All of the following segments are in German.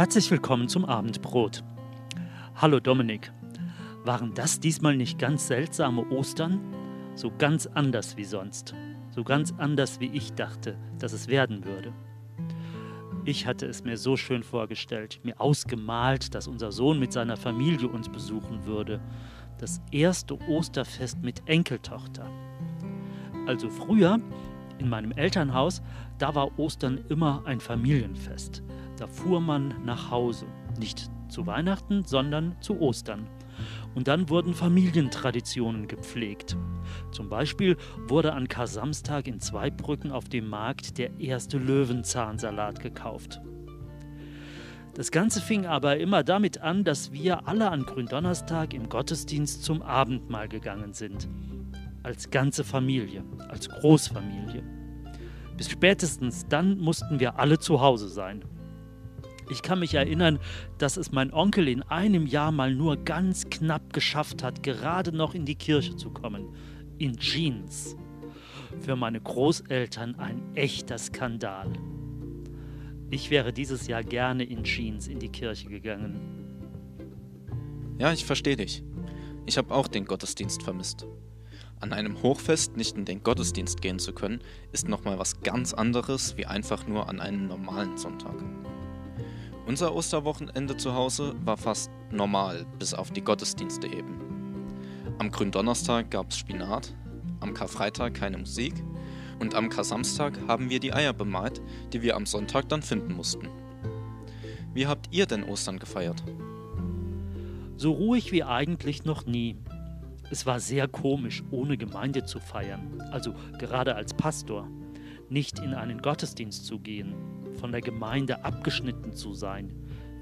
Herzlich willkommen zum Abendbrot. Hallo Dominik. Waren das diesmal nicht ganz seltsame Ostern? So ganz anders wie sonst. So ganz anders wie ich dachte, dass es werden würde. Ich hatte es mir so schön vorgestellt, mir ausgemalt, dass unser Sohn mit seiner Familie uns besuchen würde. Das erste Osterfest mit Enkeltochter. Also früher, in meinem Elternhaus, da war Ostern immer ein Familienfest. Da fuhr man nach Hause, nicht zu Weihnachten, sondern zu Ostern. Und dann wurden Familientraditionen gepflegt. Zum Beispiel wurde an Kar-Samstag in Zweibrücken auf dem Markt der erste Löwenzahnsalat gekauft. Das Ganze fing aber immer damit an, dass wir alle an Gründonnerstag im Gottesdienst zum Abendmahl gegangen sind. Als ganze Familie, als Großfamilie. Bis spätestens dann mussten wir alle zu Hause sein. Ich kann mich erinnern, dass es mein Onkel in einem Jahr mal nur ganz knapp geschafft hat, gerade noch in die Kirche zu kommen. In Jeans. Für meine Großeltern ein echter Skandal. Ich wäre dieses Jahr gerne in Jeans in die Kirche gegangen. Ja, ich verstehe dich. Ich habe auch den Gottesdienst vermisst. An einem Hochfest nicht in den Gottesdienst gehen zu können, ist nochmal was ganz anderes wie einfach nur an einem normalen Sonntag. Unser Osterwochenende zu Hause war fast normal, bis auf die Gottesdienste eben. Am Gründonnerstag gab es Spinat, am Karfreitag keine Musik und am Kar-Samstag haben wir die Eier bemalt, die wir am Sonntag dann finden mussten. Wie habt ihr denn Ostern gefeiert? So ruhig wie eigentlich noch nie. Es war sehr komisch, ohne Gemeinde zu feiern, also gerade als Pastor, nicht in einen Gottesdienst zu gehen, von der Gemeinde abgeschnitten zu sein,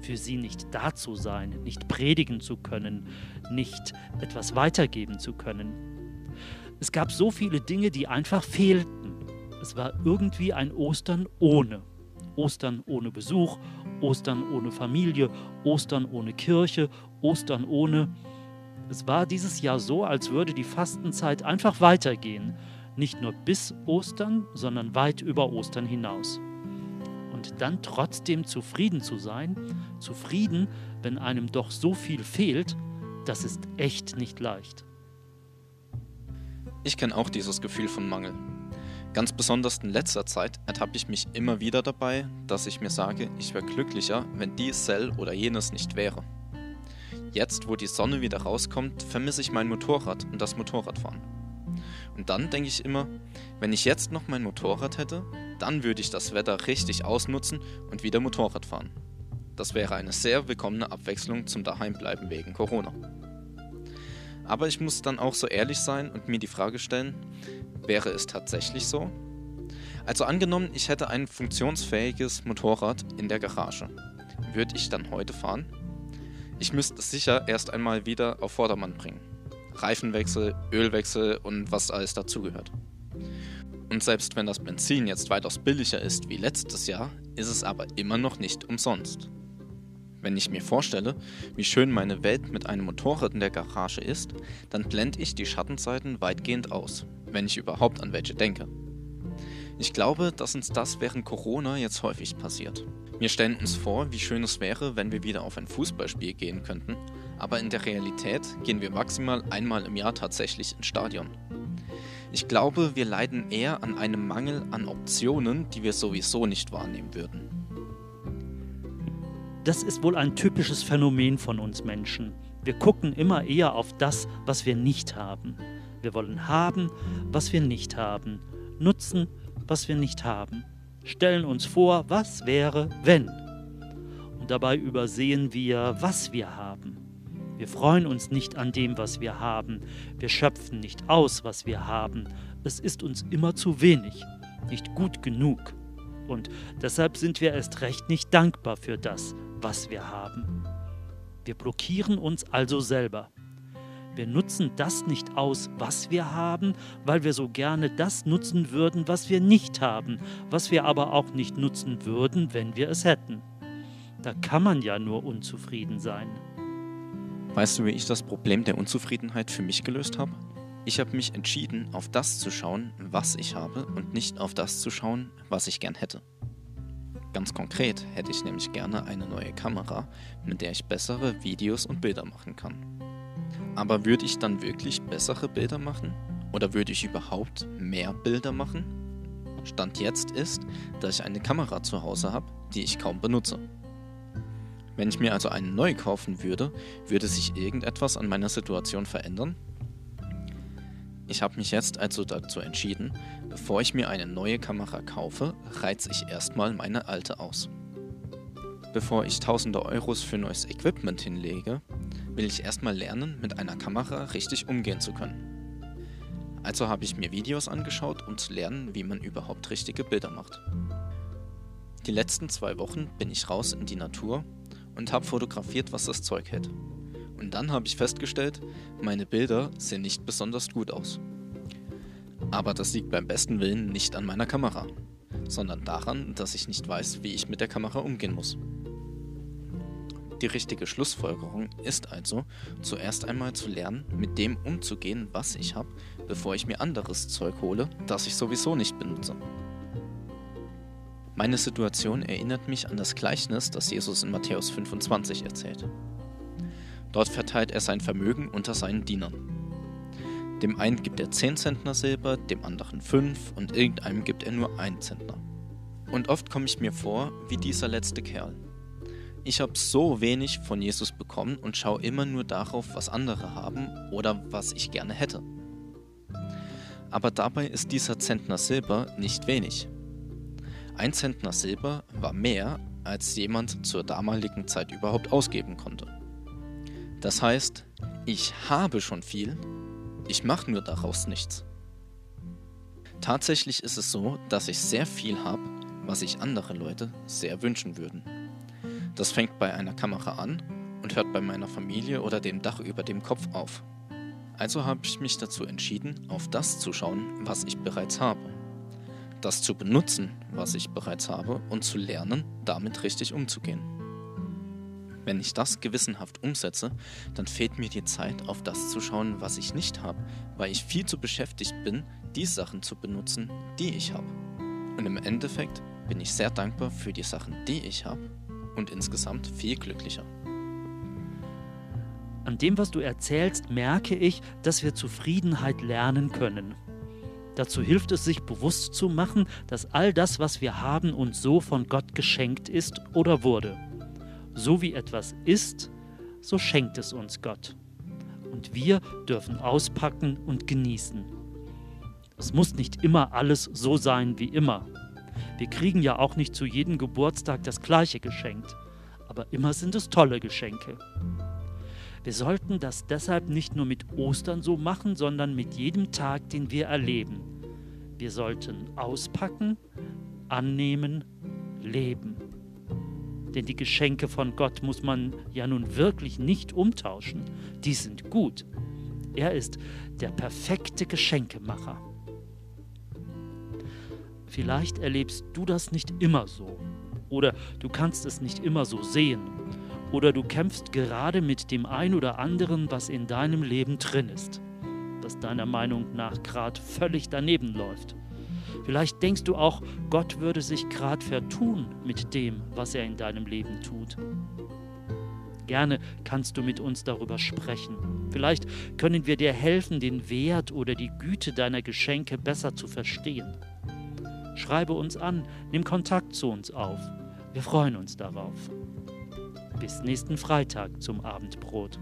für sie nicht da zu sein, nicht predigen zu können, nicht etwas weitergeben zu können. Es gab so viele Dinge, die einfach fehlten. Es war irgendwie ein Ostern ohne. Ostern ohne Besuch, Ostern ohne Familie, Ostern ohne Kirche, Ostern ohne... Es war dieses Jahr so, als würde die Fastenzeit einfach weitergehen. Nicht nur bis Ostern, sondern weit über Ostern hinaus und dann trotzdem zufrieden zu sein, zufrieden, wenn einem doch so viel fehlt, das ist echt nicht leicht. Ich kenne auch dieses Gefühl von Mangel. Ganz besonders in letzter Zeit ertappe ich mich immer wieder dabei, dass ich mir sage, ich wäre glücklicher, wenn dies, Cell oder jenes nicht wäre. Jetzt, wo die Sonne wieder rauskommt, vermisse ich mein Motorrad und das Motorradfahren. Und dann denke ich immer, wenn ich jetzt noch mein Motorrad hätte, dann würde ich das Wetter richtig ausnutzen und wieder Motorrad fahren. Das wäre eine sehr willkommene Abwechslung zum Daheimbleiben wegen Corona. Aber ich muss dann auch so ehrlich sein und mir die Frage stellen, wäre es tatsächlich so? Also angenommen, ich hätte ein funktionsfähiges Motorrad in der Garage. Würde ich dann heute fahren? Ich müsste es sicher erst einmal wieder auf Vordermann bringen. Reifenwechsel, Ölwechsel und was alles dazugehört. Und selbst wenn das Benzin jetzt weitaus billiger ist wie letztes Jahr, ist es aber immer noch nicht umsonst. Wenn ich mir vorstelle, wie schön meine Welt mit einem Motorrad in der Garage ist, dann blende ich die Schattenseiten weitgehend aus, wenn ich überhaupt an welche denke. Ich glaube, dass uns das während Corona jetzt häufig passiert. Wir stellen uns vor, wie schön es wäre, wenn wir wieder auf ein Fußballspiel gehen könnten, aber in der Realität gehen wir maximal einmal im Jahr tatsächlich ins Stadion. Ich glaube, wir leiden eher an einem Mangel an Optionen, die wir sowieso nicht wahrnehmen würden. Das ist wohl ein typisches Phänomen von uns Menschen. Wir gucken immer eher auf das, was wir nicht haben. Wir wollen haben, was wir nicht haben, nutzen, was wir nicht haben, stellen uns vor, was wäre, wenn. Und dabei übersehen wir, was wir haben. Wir freuen uns nicht an dem, was wir haben. Wir schöpfen nicht aus, was wir haben. Es ist uns immer zu wenig, nicht gut genug. Und deshalb sind wir erst recht nicht dankbar für das, was wir haben. Wir blockieren uns also selber. Wir nutzen das nicht aus, was wir haben, weil wir so gerne das nutzen würden, was wir nicht haben, was wir aber auch nicht nutzen würden, wenn wir es hätten. Da kann man ja nur unzufrieden sein. Weißt du, wie ich das Problem der Unzufriedenheit für mich gelöst habe? Ich habe mich entschieden, auf das zu schauen, was ich habe und nicht auf das zu schauen, was ich gern hätte. Ganz konkret hätte ich nämlich gerne eine neue Kamera, mit der ich bessere Videos und Bilder machen kann. Aber würde ich dann wirklich bessere Bilder machen? Oder würde ich überhaupt mehr Bilder machen? Stand jetzt ist, dass ich eine Kamera zu Hause habe, die ich kaum benutze. Wenn ich mir also eine neu kaufen würde, würde sich irgendetwas an meiner Situation verändern? Ich habe mich jetzt also dazu entschieden, bevor ich mir eine neue Kamera kaufe, reize ich erstmal meine alte aus. Bevor ich tausende Euros für neues Equipment hinlege, will ich erstmal lernen, mit einer Kamera richtig umgehen zu können. Also habe ich mir Videos angeschaut, um zu lernen, wie man überhaupt richtige Bilder macht. Die letzten zwei Wochen bin ich raus in die Natur und habe fotografiert, was das Zeug hält. Und dann habe ich festgestellt, meine Bilder sehen nicht besonders gut aus. Aber das liegt beim besten Willen nicht an meiner Kamera, sondern daran, dass ich nicht weiß, wie ich mit der Kamera umgehen muss. Die richtige Schlussfolgerung ist also, zuerst einmal zu lernen, mit dem umzugehen, was ich habe, bevor ich mir anderes Zeug hole, das ich sowieso nicht benutze. Meine Situation erinnert mich an das Gleichnis, das Jesus in Matthäus 25 erzählt. Dort verteilt er sein Vermögen unter seinen Dienern. Dem einen gibt er 10 Zentner Silber, dem anderen 5 und irgendeinem gibt er nur 1 Zentner. Und oft komme ich mir vor wie dieser letzte Kerl. Ich habe so wenig von Jesus bekommen und schaue immer nur darauf, was andere haben oder was ich gerne hätte. Aber dabei ist dieser Zentner Silber nicht wenig. Ein Zentner Silber war mehr, als jemand zur damaligen Zeit überhaupt ausgeben konnte. Das heißt, ich habe schon viel, ich mache nur daraus nichts. Tatsächlich ist es so, dass ich sehr viel habe, was sich andere Leute sehr wünschen würden. Das fängt bei einer Kamera an und hört bei meiner Familie oder dem Dach über dem Kopf auf. Also habe ich mich dazu entschieden, auf das zu schauen, was ich bereits habe. Das zu benutzen, was ich bereits habe und zu lernen, damit richtig umzugehen. Wenn ich das gewissenhaft umsetze, dann fehlt mir die Zeit, auf das zu schauen, was ich nicht habe, weil ich viel zu beschäftigt bin, die Sachen zu benutzen, die ich habe. Und im Endeffekt bin ich sehr dankbar für die Sachen, die ich habe und insgesamt viel glücklicher. An dem, was du erzählst, merke ich, dass wir Zufriedenheit lernen können. Dazu hilft es, sich bewusst zu machen, dass all das, was wir haben, uns so von Gott geschenkt ist oder wurde. So wie etwas ist, so schenkt es uns Gott. Und wir dürfen auspacken und genießen. Es muss nicht immer alles so sein wie immer. Wir kriegen ja auch nicht zu jedem Geburtstag das gleiche geschenkt, aber immer sind es tolle Geschenke. Wir sollten das deshalb nicht nur mit Ostern so machen, sondern mit jedem Tag, den wir erleben. Wir sollten auspacken, annehmen, leben. Denn die Geschenke von Gott muss man ja nun wirklich nicht umtauschen. Die sind gut. Er ist der perfekte Geschenkemacher. Vielleicht erlebst du das nicht immer so. Oder du kannst es nicht immer so sehen. Oder du kämpfst gerade mit dem ein oder anderen, was in deinem Leben drin ist, das deiner Meinung nach gerade völlig daneben läuft. Vielleicht denkst du auch, Gott würde sich gerade vertun mit dem, was er in deinem Leben tut. Gerne kannst du mit uns darüber sprechen. Vielleicht können wir dir helfen, den Wert oder die Güte deiner Geschenke besser zu verstehen. Schreibe uns an, nimm Kontakt zu uns auf. Wir freuen uns darauf. Bis nächsten Freitag zum Abendbrot.